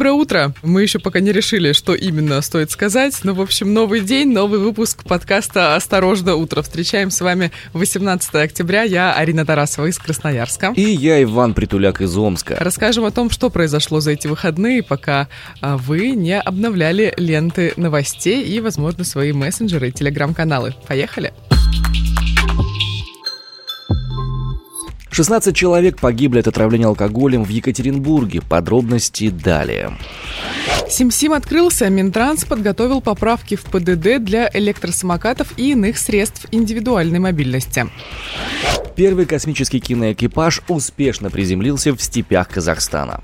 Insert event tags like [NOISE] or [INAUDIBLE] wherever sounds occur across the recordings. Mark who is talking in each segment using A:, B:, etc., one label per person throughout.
A: Доброе утро. Мы еще пока не решили, что именно стоит сказать, но, в общем, новый день, новый выпуск подкаста «Осторожно, утро». Встречаем с вами 18 октября. Я Арина Тарасова из Красноярска.
B: И я Иван Притуляк из Омска.
A: Расскажем о том, что произошло за эти выходные, пока а, вы не обновляли ленты новостей и, возможно, свои мессенджеры и телеграм-каналы. Поехали!
B: 16 человек погибли от отравления алкоголем в Екатеринбурге. Подробности далее.
A: Сим-Сим открылся. Минтранс подготовил поправки в ПДД для электросамокатов и иных средств индивидуальной мобильности.
B: Первый космический киноэкипаж успешно приземлился в степях Казахстана.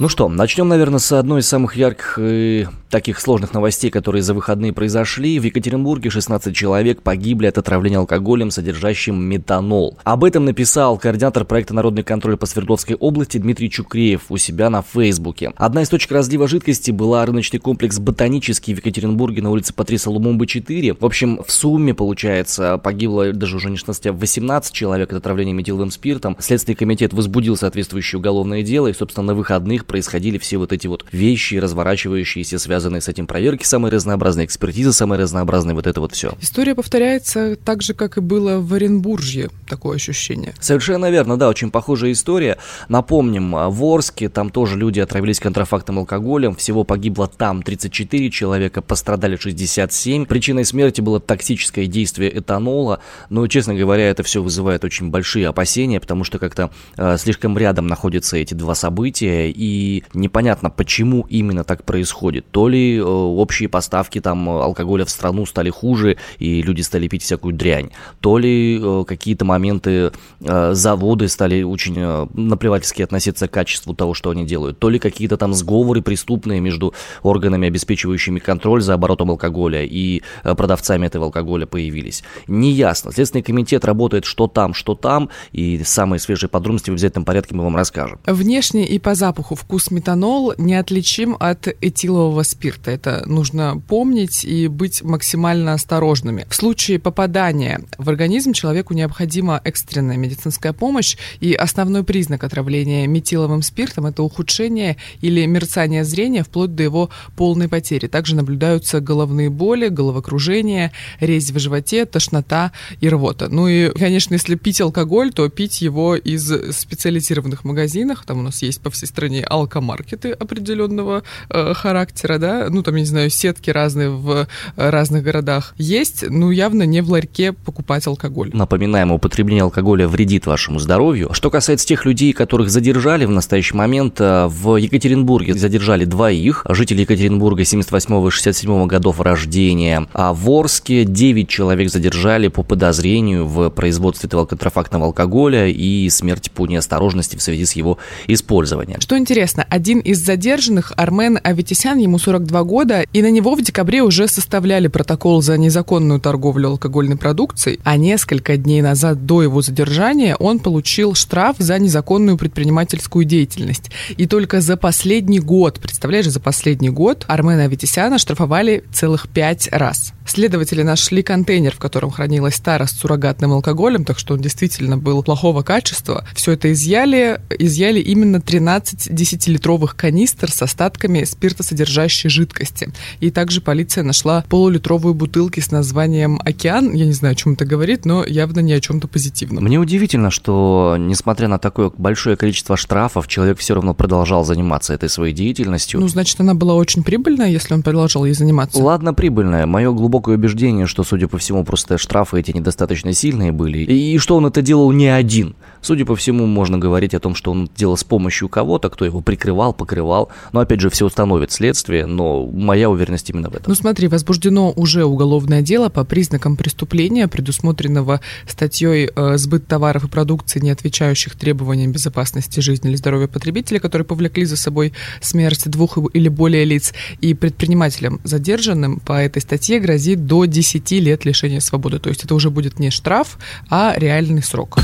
B: Ну что, начнем, наверное, с одной из самых ярких и таких сложных новостей, которые за выходные произошли. В Екатеринбурге 16 человек погибли от отравления алкоголем, содержащим метанол. Об этом написал координатор проекта «Народный контроль» по Свердловской области Дмитрий Чукреев у себя на Фейсбуке. Одна из точек разлива жидкости была рыночный комплекс «Ботанический» в Екатеринбурге на улице Патриса Лумумбы 4. В общем, в сумме, получается, погибло даже уже не 16, а 18 человек от отравления метиловым спиртом. Следственный комитет возбудил соответствующее уголовное дело, и, собственно, на выходных происходили все вот эти вот вещи, разворачивающиеся, связанные с этим проверки самые разнообразные, экспертизы самые разнообразные, вот это вот все.
A: История повторяется так же, как и было в Оренбурге, такое ощущение.
B: Совершенно верно, да, очень похожая история. Напомним, в Орске там тоже люди отравились контрафактным алкоголем, всего погибло там 34 человека, пострадали 67. Причиной смерти было токсическое действие этанола, но, честно говоря, это все вызывает очень большие опасения, потому что как-то э, слишком рядом находятся эти два события, и непонятно, почему именно так происходит. То ли э, общие поставки там алкоголя в страну стали хуже, и люди стали пить всякую дрянь, то ли э, какие-то моменты э, заводы стали очень наплевательски относиться к качеству того, что они делают, то ли какие-то там сговоры преступные между органами, обеспечивающими контроль за оборотом алкоголя и продавцами этого алкоголя появились. Неясно. Следственный комитет работает что там, что там, и самые свежие подробности в обязательном порядке мы вам расскажем.
A: Внешне и по запаху вкус метанол неотличим от этилового спирта. Это нужно помнить и быть максимально осторожными. В случае попадания в организм человеку необходима экстренная медицинская помощь, и основной признак отравления метиловым спиртом – это ухудшение или мерцание зрения вплоть до его полной потери. Также наблюдаются головные боли, головокружение, резь в животе, тошнота и рвота. Ну и, конечно, если пить алкоголь, то пить его из специализированных магазинов. Там у нас есть по всей стране алкомаркеты определенного э, характера, да, ну там, я не знаю, сетки разные в э, разных городах есть, ну явно не в ларьке покупать алкоголь.
B: Напоминаем, употребление алкоголя вредит вашему здоровью. Что касается тех людей, которых задержали в настоящий момент, э, в Екатеринбурге задержали двоих, жителей Екатеринбурга 78 и 67 годов рождения, а в Орске 9 человек задержали по подозрению в производстве этого контрафактного алкоголя и смерти по неосторожности в связи с его использованием.
A: Что интересно, один из задержанных, Армен Аветисян, ему 42 года, и на него в декабре уже составляли протокол за незаконную торговлю алкогольной продукцией, а несколько дней назад до его задержания он получил штраф за незаконную предпринимательскую деятельность. И только за последний год, представляешь, за последний год Армена Аветисяна штрафовали целых пять раз. Следователи нашли контейнер, в котором хранилась тара с суррогатным алкоголем, так что он действительно был плохого качества. Все это изъяли, изъяли именно 13 10-литровых канистр с остатками спиртосодержащей жидкости. И также полиция нашла полулитровую бутылки с названием «Океан». Я не знаю, о чем это говорит, но явно не о чем-то позитивном.
B: Мне удивительно, что, несмотря на такое большое количество штрафов, человек все равно продолжал заниматься этой своей деятельностью.
A: Ну, значит, она была очень прибыльная, если он продолжал ей заниматься.
B: Ладно, прибыльная. Мое глубокое убеждение, что, судя по всему, просто штрафы эти недостаточно сильные были, и что он это делал не один. Судя по всему, можно говорить о том, что он делал с помощью кого-то, кто его прикрывал, покрывал. Но, опять же, все установит следствие, но моя уверенность именно в этом.
A: Ну смотри, возбуждено уже уголовное дело по признакам преступления, предусмотренного статьей э, «Сбыт товаров и продукции, не отвечающих требованиям безопасности жизни или здоровья потребителя, которые повлекли за собой смерть двух или более лиц». И предпринимателям задержанным по этой статье грозит до 10 лет лишения свободы. То есть это уже будет не штраф, а реальный срок.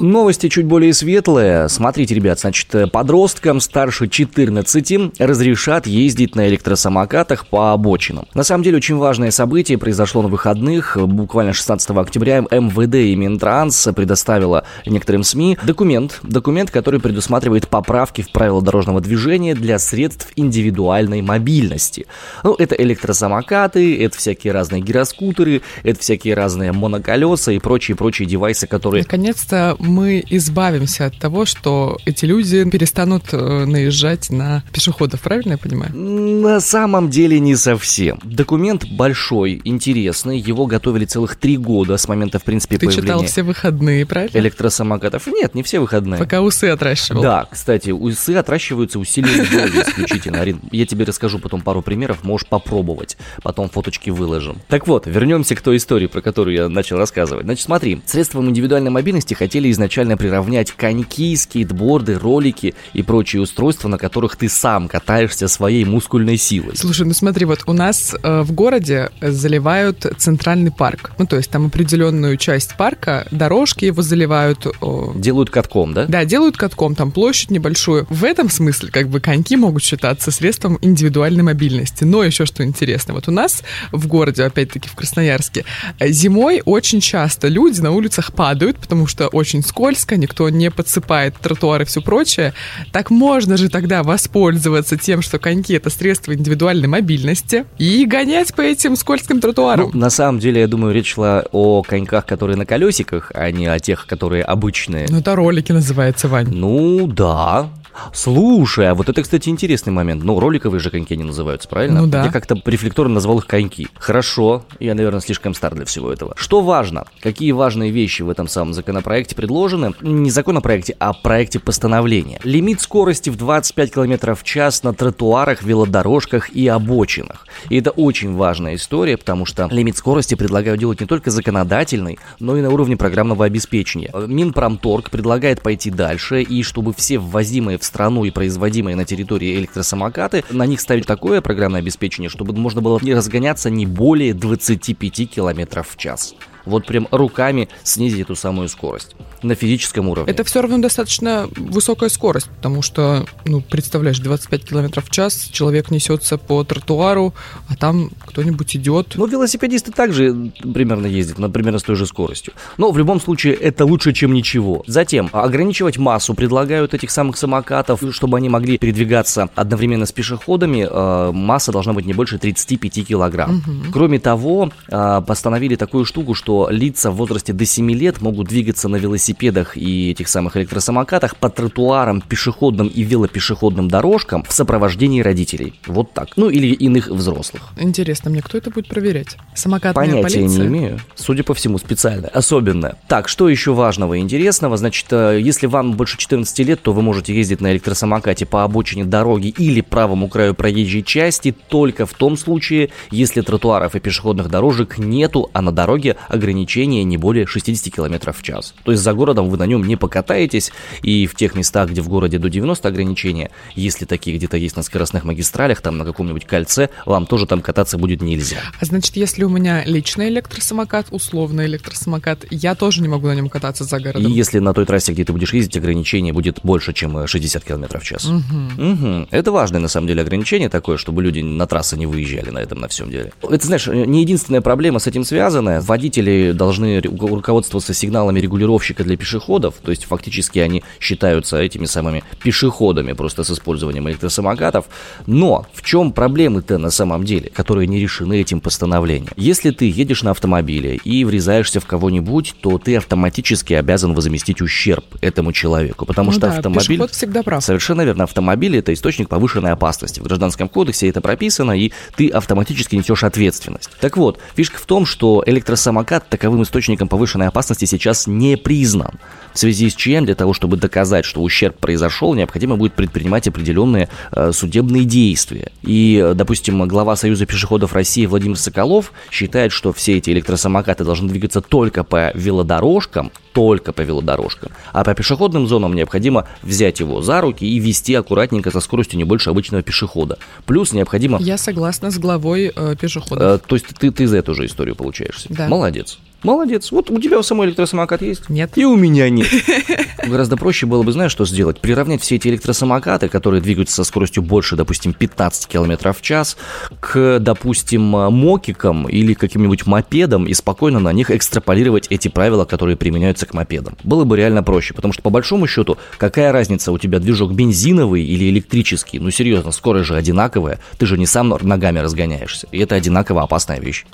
B: Новости чуть более светлые. Смотрите, ребят, значит, подросткам старше 14 разрешат ездить на электросамокатах по обочинам. На самом деле, очень важное событие произошло на выходных. Буквально 16 октября МВД и Минтранс предоставила некоторым СМИ документ, документ, который предусматривает поправки в правила дорожного движения для средств индивидуальной мобильности. Ну, это электросамокаты, это всякие разные гироскутеры, это всякие разные моноколеса и прочие-прочие девайсы, которые...
A: Наконец-то мы избавимся от того, что эти люди перестанут э, наезжать на пешеходов, правильно я понимаю?
B: На самом деле не совсем. Документ большой, интересный, его готовили целых три года с момента, в принципе,
A: Ты
B: появления...
A: читал все выходные, правильно?
B: Электросамокатов. Нет, не все выходные.
A: Пока усы отращивал.
B: Да, кстати, усы отращиваются усиленной дозой исключительно. Арин, я тебе расскажу потом пару примеров, можешь попробовать. Потом фоточки выложим. Так вот, вернемся к той истории, про которую я начал рассказывать. Значит, смотри, средством индивидуальной мобильности хотели изначально приравнять коньки, скейтборды, ролики и прочие устройства, на которых ты сам катаешься своей мускульной силой.
A: Слушай, ну смотри, вот у нас э, в городе заливают центральный парк. Ну, то есть там определенную часть парка, дорожки его заливают. Э,
B: Делают катком, да?
A: Да, делают катком, там площадь небольшую. В этом смысле, как бы, коньки могут считаться средством индивидуальной мобильности. Но еще что интересно, вот у нас в городе, опять-таки в Красноярске, э, зимой очень часто люди на улицах падают, потому что очень скользко, никто не подсыпает тротуары и все прочее. Так можно же тогда воспользоваться тем, что коньки это средство индивидуальной мобильности и гонять по этим скользким тротуарам.
B: Ну, на самом деле, я думаю, речь шла о коньках, которые на колесиках, а не о тех, которые обычные.
A: Ну, это ролики называется, Вань.
B: Ну, да. Слушай, а вот это, кстати, интересный момент. Ну, роликовые же коньки не называются, правильно?
A: Ну да.
B: Я как-то рефлекторно назвал их коньки. Хорошо, я, наверное, слишком стар для всего этого. Что важно? Какие важные вещи в этом самом законопроекте предложены? Не законопроекте, а проекте постановления. Лимит скорости в 25 км в час на тротуарах, велодорожках и обочинах. И это очень важная история, потому что лимит скорости предлагают делать не только законодательный, но и на уровне программного обеспечения. Минпромторг предлагает пойти дальше, и чтобы все ввозимые в страну и производимые на территории электросамокаты, на них ставить такое программное обеспечение, чтобы можно было не разгоняться не более 25 км в час вот прям руками снизить эту самую скорость на физическом уровне.
A: Это все равно достаточно высокая скорость, потому что, ну, представляешь, 25 км в час, человек несется по тротуару, а там кто-нибудь идет.
B: Ну, велосипедисты также примерно ездят, например, с той же скоростью. Но в любом случае это лучше, чем ничего. Затем ограничивать массу предлагают этих самых самокатов, чтобы они могли передвигаться одновременно с пешеходами. Э, масса должна быть не больше 35 килограмм. Угу. Кроме того, э, постановили такую штуку, что лица в возрасте до 7 лет могут двигаться на велосипедах и этих самых электросамокатах по тротуарам, пешеходным и велопешеходным дорожкам в сопровождении родителей. Вот так. Ну или иных взрослых.
A: Интересно, мне кто это будет проверять? Самокатная
B: Понятия
A: полиция?
B: не имею. Судя по всему, специально. Особенное. Так, что еще важного и интересного? Значит, э, если вам больше 14 лет, то вы можете ездить на электросамокате по обочине дороги или правому краю проезжей части только в том случае, если тротуаров и пешеходных дорожек нету, а на дороге ограничение не более 60 км в час. То есть за городом вы на нем не покатаетесь, и в тех местах, где в городе до 90 ограничения, если такие где-то есть на скоростных магистралях, там на каком-нибудь кольце, вам тоже там кататься будет нельзя.
A: А значит, если у меня личный электросамокат, условный электросамокат, я тоже не могу на нем кататься за городом?
B: И если на той трассе, где ты будешь ездить, ограничение будет больше, чем 60 км в час.
A: Угу.
B: Угу. Это важное, на самом деле, ограничение такое, чтобы люди на трассы не выезжали на этом, на всем деле. Это, знаешь, не единственная проблема с этим связанная. Водители должны руководствоваться сигналами регулировщика для пешеходов, то есть фактически они считаются этими самыми пешеходами просто с использованием электросамокатов. Но в чем проблемы-то на самом деле, которые не решены этим постановлением? Если ты едешь на автомобиле и врезаешься в кого-нибудь, то ты автоматически обязан возместить ущерб этому человеку, потому
A: Ну
B: что
A: да,
B: автомобиль...
A: всегда прав.
B: Совершенно верно. Автомобиль это источник повышенной опасности. В гражданском кодексе это прописано, и ты автоматически несешь ответственность. Так вот, фишка в том, что электросамокат таковым источником повышенной опасности сейчас не признан. В связи с чем, для того, чтобы доказать, что ущерб произошел, необходимо будет предпринимать определенные э, судебные действия. И, э, допустим, глава Союза пешеходов России Владимир Соколов считает, что все эти электросамокаты должны двигаться только по велодорожкам, только по велодорожкам. А по пешеходным зонам необходимо взять его за руки и вести аккуратненько со скоростью не больше обычного пешехода. Плюс необходимо...
A: Я согласна с главой э, пешеходов.
B: Э, то есть ты, ты за эту же историю получаешься.
A: Да.
B: Молодец. Молодец. Вот у тебя у самой электросамокат есть?
A: Нет.
B: И у меня нет. [LAUGHS] Гораздо проще было бы, знаешь, что сделать? Приравнять все эти электросамокаты, которые двигаются со скоростью больше, допустим, 15 км в час, к, допустим, мокикам или каким-нибудь мопедам и спокойно на них экстраполировать эти правила, которые применяются к мопедам. Было бы реально проще, потому что, по большому счету, какая разница, у тебя движок бензиновый или электрический? Ну, серьезно, скорость же одинаковая, ты же не сам ногами разгоняешься, и это одинаково опасная вещь.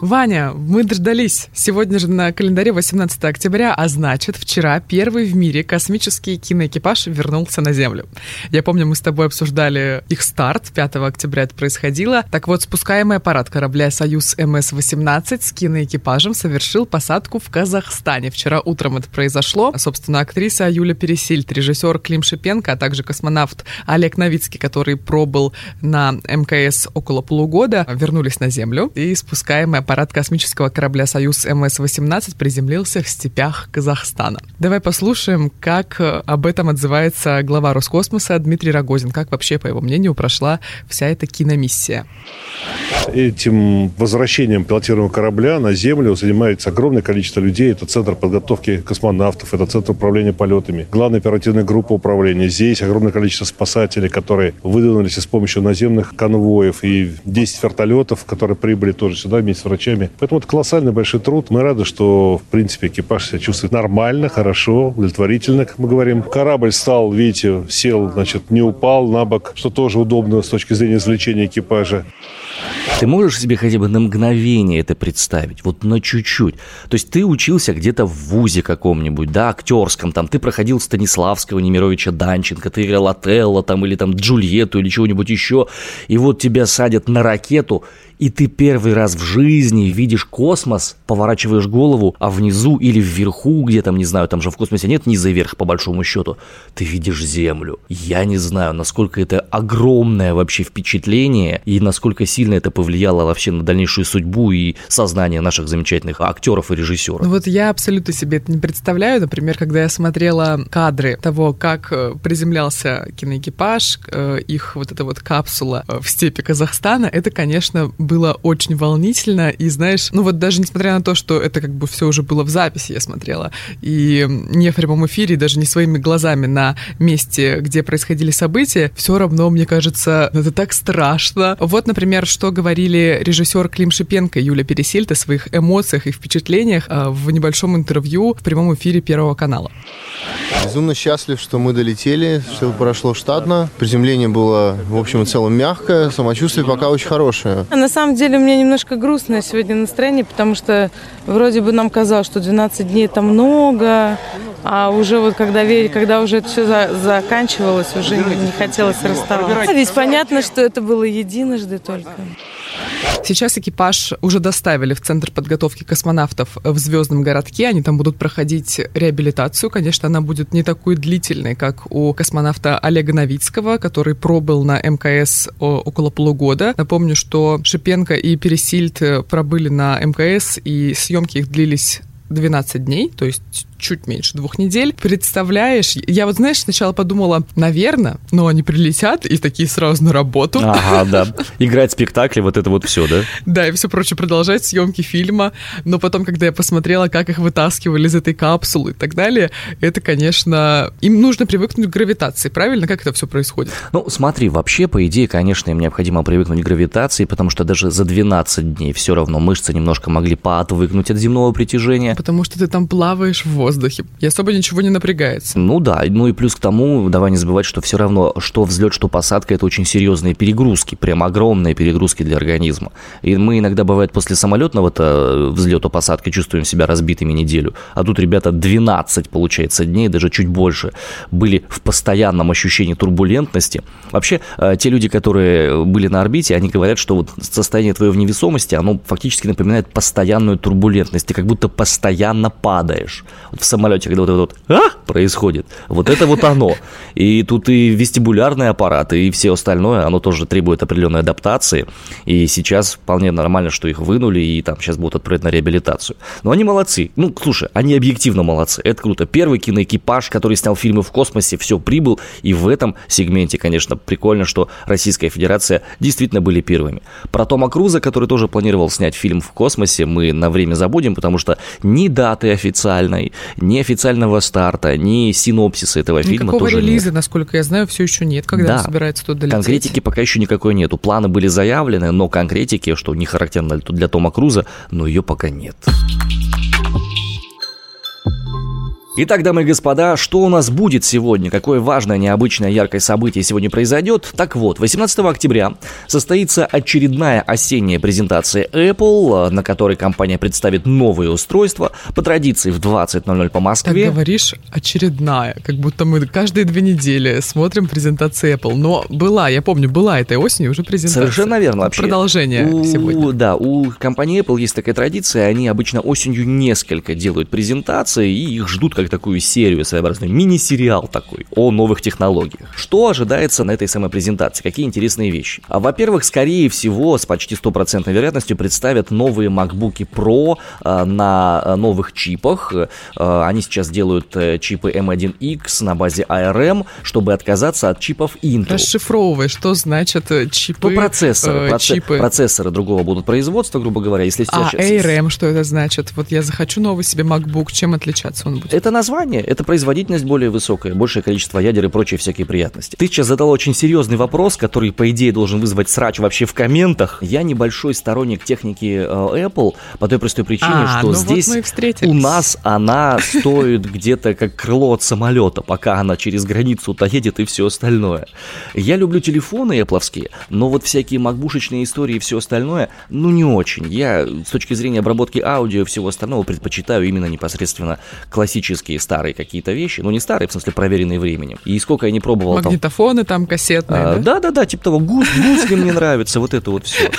A: Ваня, мы дождались. Сегодня же на календаре 18 октября, а значит, вчера первый в мире космический киноэкипаж вернулся на Землю. Я помню, мы с тобой обсуждали их старт, 5 октября это происходило. Так вот, спускаемый аппарат корабля «Союз МС-18» с киноэкипажем совершил посадку в Казахстане. Вчера утром это произошло. Собственно, актриса Юля Пересильд, режиссер Клим Шипенко, а также космонавт Олег Новицкий, который пробыл на МКС около полугода, вернулись на Землю. И спускаемый аппарат космического корабля «Союз МС-18» приземлился в степях Казахстана. Давай послушаем, как э, об этом отзывается глава Роскосмоса Дмитрий Рогозин, как вообще, по его мнению, прошла вся эта киномиссия.
C: Этим возвращением пилотируемого корабля на Землю занимается огромное количество людей. Это Центр подготовки космонавтов, это Центр управления полетами, главная оперативная группа управления. Здесь огромное количество спасателей, которые выдвинулись с помощью наземных конвоев и 10 вертолетов, которые прибыли тоже сюда вместе с врачами. Поэтому это колоссальный большой труд. Мы рады, что, в принципе, экипаж себя чувствует нормально, хорошо, удовлетворительно, как мы говорим. Корабль стал, видите, сел, значит, не упал на бок, что тоже удобно с точки зрения извлечения экипажа.
B: Ты можешь себе хотя бы на мгновение это представить? Вот на чуть-чуть. То есть ты учился где-то в ВУЗе каком-нибудь, да, актерском, там, ты проходил Станиславского, Немировича Данченко, ты играл Отелло, там, или там Джульетту, или чего-нибудь еще, и вот тебя садят на ракету, и ты первый раз в жизни видишь космос, поворачиваешь голову, а внизу или вверху, где там, не знаю, там же в космосе нет низа и верха, по большому счету, ты видишь Землю. Я не знаю, насколько это огромное вообще впечатление, и насколько сильно это повлияло вообще на дальнейшую судьбу и сознание наших замечательных актеров и режиссеров.
A: Ну вот я абсолютно себе это не представляю. Например, когда я смотрела кадры того, как э, приземлялся киноэкипаж, э, их вот эта вот капсула э, в степи Казахстана, это, конечно, было очень волнительно, и знаешь, ну вот даже несмотря на то, что это как бы все уже было в записи, я смотрела, и не в прямом эфире, даже не своими глазами на месте, где происходили события, все равно, мне кажется, это так страшно. Вот, например, что говорили режиссер Клим Шипенко и Юля Пересельд о своих эмоциях и впечатлениях а, в небольшом интервью в прямом эфире Первого канала.
D: Безумно счастлив, что мы долетели, что прошло штатно. Приземление было, в общем и целом, мягкое, самочувствие пока очень хорошее.
E: На самом деле у меня немножко грустное сегодня настроение, потому что вроде бы нам казалось, что 12 дней это много, а уже вот когда, когда уже это все за, заканчивалось, уже не, не хотелось расставаться. Ведь понятно, что это было единожды только.
A: Сейчас экипаж уже доставили в Центр подготовки космонавтов в Звездном городке. Они там будут проходить реабилитацию. Конечно, она будет не такой длительной, как у космонавта Олега Новицкого, который пробыл на МКС около полугода. Напомню, что Шипенко и Пересильд пробыли на МКС, и съемки их длились 12 дней, то есть чуть меньше двух недель. Представляешь, я вот, знаешь, сначала подумала, наверное, но они прилетят и такие сразу на работу.
B: Ага, [LAUGHS] да. Играть спектакли, вот это вот все, да?
A: Да, и все прочее, продолжать съемки фильма. Но потом, когда я посмотрела, как их вытаскивали из этой капсулы и так далее, это, конечно, им нужно привыкнуть к гравитации, правильно? Как это все происходит?
B: Ну, смотри, вообще, по идее, конечно, им необходимо привыкнуть к гравитации, потому что даже за 12 дней все равно мышцы немножко могли поотвыкнуть от земного притяжения.
A: Потому что ты там плаваешь в воздухе, и особо ничего не напрягается.
B: Ну да, ну и плюс к тому, давай не забывать, что все равно, что взлет, что посадка, это очень серьезные перегрузки, прям огромные перегрузки для организма. И мы иногда, бывает, после самолетного-то э, взлета, посадки чувствуем себя разбитыми неделю, а тут ребята 12, получается, дней, даже чуть больше, были в постоянном ощущении турбулентности. Вообще, э, те люди, которые были на орбите, они говорят, что вот состояние твоей в невесомости, оно фактически напоминает постоянную турбулентность, ты как будто постоянно падаешь. В самолете, когда вот это вот а? происходит, вот это вот оно. И тут и вестибулярный аппарат, и все остальное, оно тоже требует определенной адаптации. И сейчас вполне нормально, что их вынули, и там сейчас будут отправить на реабилитацию. Но они молодцы. Ну, слушай, они объективно молодцы. Это круто. Первый киноэкипаж, который снял фильмы в космосе, все прибыл. И в этом сегменте, конечно, прикольно, что Российская Федерация действительно были первыми. Про Тома Круза, который тоже планировал снять фильм в космосе, мы на время забудем, потому что ни даты официальной, ни официального старта, ни синопсиса этого фильма
A: Никакого
B: тоже
A: релиза,
B: нет.
A: насколько я знаю, все еще нет, когда
B: Да.
A: он собирается туда лететь.
B: Конкретики пока еще никакой нету. Планы были заявлены, но конкретики, что не характерно для Тома Круза, но ее пока нет. Итак, дамы и господа, что у нас будет сегодня? Какое важное, необычное, яркое событие сегодня произойдет? Так вот, 18 октября состоится очередная осенняя презентация Apple, на которой компания представит новые устройства. По традиции в 20.00 по
A: Так
B: Москве.
A: говоришь, очередная, как будто мы каждые две недели смотрим презентации Apple. Но была, я помню, была этой осенью уже презентация.
B: Совершенно верно вообще.
A: Продолжение
B: у,
A: сегодня.
B: Да, у компании Apple есть такая традиция, они обычно осенью несколько делают презентации и их ждут как такую серию своеобразную, мини-сериал такой о новых технологиях. Что ожидается на этой самой презентации? Какие интересные вещи? А, во-первых, скорее всего, с почти стопроцентной вероятностью представят новые MacBook Pro а, на а, новых чипах. А, они сейчас делают э, чипы M1X на базе ARM, чтобы отказаться от чипов Intel.
A: Расшифровывай, что значит э, чипы.
B: Ну, процессоры,
A: э,
B: проце-
A: чипы.
B: процессоры другого будут производства, грубо говоря, если
A: А,
B: сейчас-
A: ARM, что это значит? Вот я захочу новый себе MacBook, чем отличаться он будет?
B: Это название, это производительность более высокая, большее количество ядер и прочие всякие приятности. Ты сейчас задал очень серьезный вопрос, который, по идее, должен вызвать срач вообще в комментах. Я небольшой сторонник техники э, Apple по той простой причине,
A: А,
B: что
A: ну вот
B: здесь
A: встретились.
B: у нас она стоит где-то как крыло от самолета, пока она через границу-то едет и все остальное. Я люблю телефоны эпловские, но вот всякие макбушечные истории и все остальное, ну не очень. Я с точки зрения обработки аудио и всего остального предпочитаю именно непосредственно классические старые какие-то вещи, ну не старые, в смысле проверенные временем. И сколько я не пробовал там
A: Магнитофоны там кассетные,
B: а,
A: да?
B: Да, да, да, типа того, гус, гусли мне нравится, вот это вот все.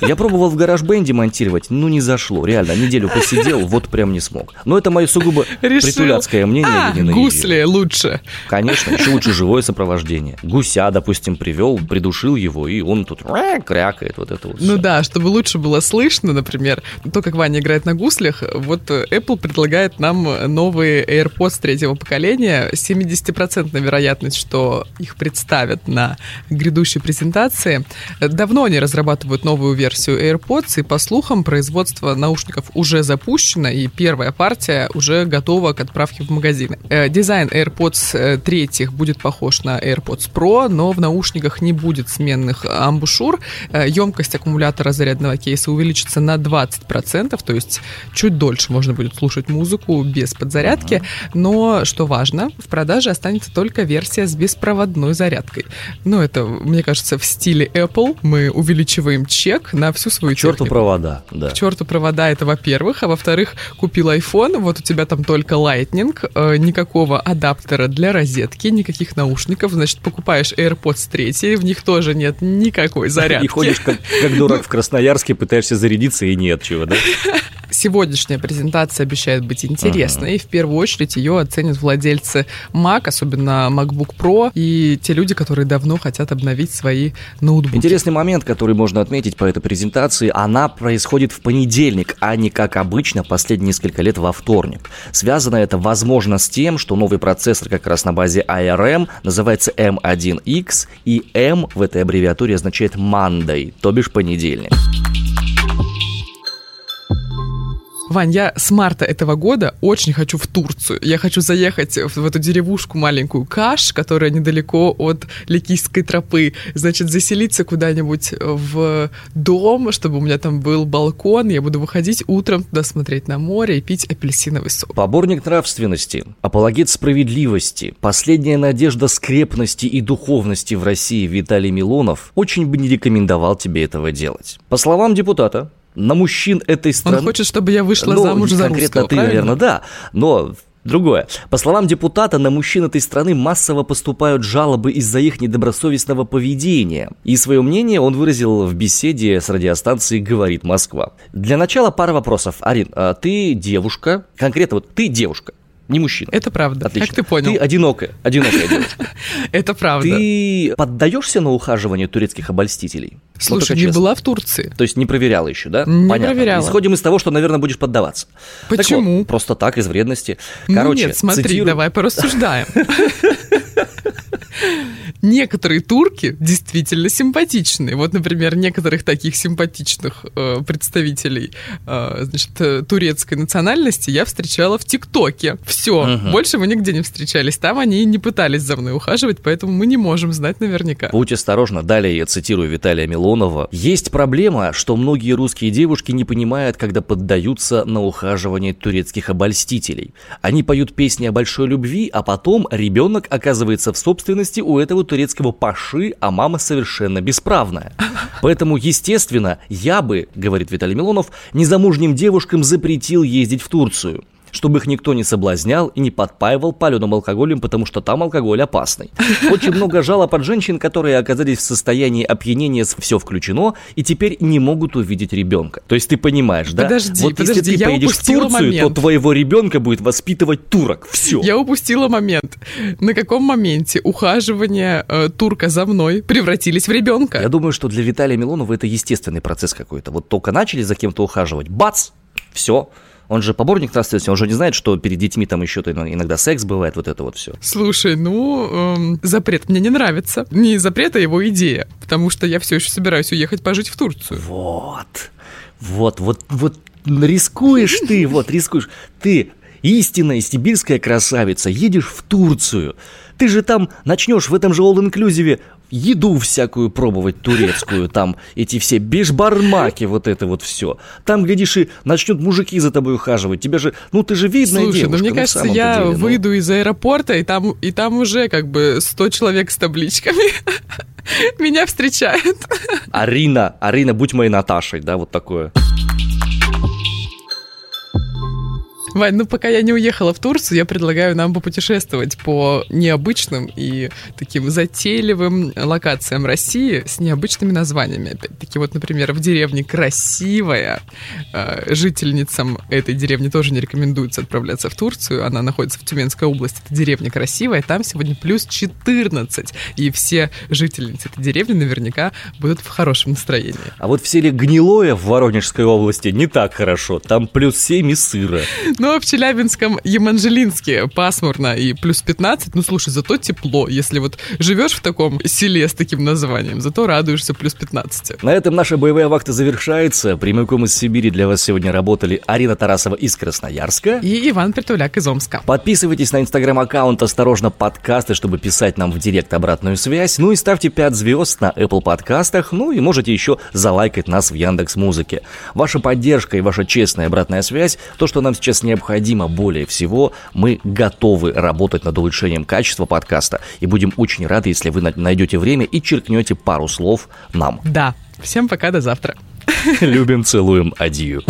B: Я пробовал в гараж бенде монтировать, ну не зашло, реально, неделю посидел, вот прям не смог. Но это мое сугубо
A: Решил.
B: притуляцкое мнение,
A: А, гусли лучше.
B: Конечно, еще лучше живое сопровождение. Гуся, допустим, привел, придушил его, и он тут крякает, вот это вот
A: Ну
B: всё.
A: да, чтобы лучше было слышно, например, то, как Ваня играет на гуслях, вот Apple предлагает нам новые AirPods третьего поколения. 70% вероятность, что их представят на грядущей презентации. Давно они разрабатывают новую версию AirPods, и по слухам, производство наушников уже запущено, и первая партия уже готова к отправке в магазины. Э, Дизайн AirPods э, третьих будет похож на AirPods Pro, но в наушниках не будет сменных амбушюр. Э, Емкость аккумулятора зарядного кейса увеличится на 20%, то есть чуть дольше можно будет слушать музыку без подзарядки. Но, что важно, в продаже останется только версия с беспроводной зарядкой. Ну, это, мне кажется, в стиле Apple. Мы увеличиваем чек на всю свою
B: К черту
A: технику.
B: провода, да.
A: К черту провода, это во-первых. А во-вторых, купил iPhone, вот у тебя там только Lightning, э, никакого адаптера для розетки, никаких наушников. Значит, покупаешь AirPods 3, в них тоже нет никакой [LAUGHS] зарядки.
B: И ходишь как, как дурак [LAUGHS] в Красноярске, пытаешься зарядиться, и нет чего, да? [LAUGHS]
A: Сегодняшняя презентация обещает быть интересной, и в первую очередь ее оценят владельцы Mac, особенно MacBook Pro, и те люди, которые давно хотят обновить свои ноутбуки.
B: Интересный момент, который можно отметить по этой презентации, она происходит в понедельник, а не как обычно последние несколько лет во вторник. Связано это, возможно, с тем, что новый процессор как раз на базе ARM называется M1X, и M в этой аббревиатуре означает Monday, то бишь понедельник.
A: Вань, я с марта этого года очень хочу в Турцию. Я хочу заехать в, эту деревушку маленькую Каш, которая недалеко от Ликийской тропы. Значит, заселиться куда-нибудь в дом, чтобы у меня там был балкон. Я буду выходить утром туда смотреть на море и пить апельсиновый сок.
B: Поборник нравственности, апологет справедливости, последняя надежда скрепности и духовности в России Виталий Милонов очень бы не рекомендовал тебе этого делать. По словам депутата, на мужчин этой страны...
A: Он хочет, чтобы я вышла
B: Ну,
A: замуж за
B: конкретно
A: русского,
B: ты,
A: правильно?
B: наверное, да. Но Другое. По словам депутата, на мужчин этой страны массово поступают жалобы из-за их недобросовестного поведения. И свое мнение он выразил в беседе с радиостанцией «Говорит Москва». Для начала пара вопросов. Арин, а ты девушка, конкретно вот ты девушка, не мужчина.
A: Это правда.
B: Отлично.
A: Как ты понял?
B: Ты одинокая, одинокая девушка. [LAUGHS]
A: Это правда.
B: Ты поддаешься на ухаживание турецких обольстителей?
A: Слушай, не была в Турции.
B: То есть не проверяла еще, да?
A: Не
B: Понятно.
A: проверяла.
B: Исходим из того, что, наверное, будешь поддаваться. Так
A: Почему?
B: вот, просто так, из вредности.
A: Ну
B: Короче,
A: нет, смотри,
B: цитирую-
A: давай порассуждаем. [LAUGHS] Некоторые турки действительно симпатичные. Вот, например, некоторых таких симпатичных э, представителей э, значит, э, турецкой национальности я встречала в ТикТоке. Все,
B: Мгм.
A: больше мы нигде не встречались. Там они не пытались за мной ухаживать, поэтому мы не можем знать наверняка.
B: Будь осторожна, далее я цитирую Виталия Милонова. Есть проблема, что многие русские девушки не понимают, когда поддаются на ухаживание турецких обольстителей. Они поют песни о большой любви, а потом ребенок оказывается в собственности у этого турецкого паши, а мама совершенно бесправная. Поэтому, естественно, я бы, говорит Виталий Милонов, незамужним девушкам запретил ездить в Турцию чтобы их никто не соблазнял и не подпаивал паленым алкоголем, потому что там алкоголь опасный. Очень много жалоб от женщин, которые оказались в состоянии опьянения с все включено и теперь не могут увидеть ребенка. То есть ты понимаешь, да?
A: Подожди,
B: вот
A: подожди,
B: если ты поедешь в Турцию,
A: момент.
B: то твоего ребенка будет воспитывать турок. Все.
A: Я упустила момент. На каком моменте ухаживание э, турка за мной превратились в ребенка?
B: Я думаю, что для Виталия Милонова это естественный процесс какой-то. Вот только начали за кем-то ухаживать, бац, все. Он же поборник нравственности, он же не знает, что перед детьми там еще иногда секс бывает, вот это вот все.
A: Слушай, ну, эм, запрет мне не нравится. Не запрет, а его идея. Потому что я все еще собираюсь уехать пожить в Турцию.
B: Вот, вот, вот, вот рискуешь ты, вот рискуешь. Ты истинная сибирская красавица, едешь в Турцию. Ты же там начнешь в этом же all-inclusive еду всякую пробовать турецкую, там эти все бешбармаки, вот это вот все. Там, глядишь, и начнут мужики за тобой ухаживать. Тебя же, ну ты же видная
A: Слушай,
B: девушка.
A: ну мне кажется, я
B: деле, ну.
A: выйду из аэропорта, и там, и там уже как бы 100 человек с табличками [LAUGHS] меня встречают.
B: Арина, Арина, будь моей Наташей, да, вот такое.
A: Вань, ну пока я не уехала в Турцию, я предлагаю нам попутешествовать по необычным и таким затейливым локациям России с необычными названиями. Опять-таки, вот, например, в деревне Красивая. Э, Жительницам этой деревни тоже не рекомендуется отправляться в Турцию. Она находится в Тюменской области. Это деревня Красивая. Там сегодня плюс 14. И все жительницы этой деревни наверняка будут в хорошем настроении.
B: А вот в селе Гнилое в Воронежской области не так хорошо. Там плюс 7 и сыро.
A: Ну, в Челябинском Еманжелинске пасмурно и плюс 15. Ну, слушай, зато тепло. Если вот живешь в таком селе с таким названием, зато радуешься плюс 15.
B: На этом наша боевая вахта завершается. Прямиком из Сибири для вас сегодня работали Арина Тарасова из Красноярска.
A: И Иван Притуляк из Омска.
B: Подписывайтесь на инстаграм-аккаунт «Осторожно, подкасты», чтобы писать нам в директ обратную связь. Ну и ставьте 5 звезд на Apple подкастах. Ну и можете еще залайкать нас в Яндекс Музыке. Ваша поддержка и ваша честная обратная связь – то, что нам сейчас необходимо более всего. Мы готовы работать над улучшением качества подкаста. И будем очень рады, если вы на- найдете время и черкнете пару слов нам.
A: Да. Всем пока, до завтра.
B: Любим, целуем, адью.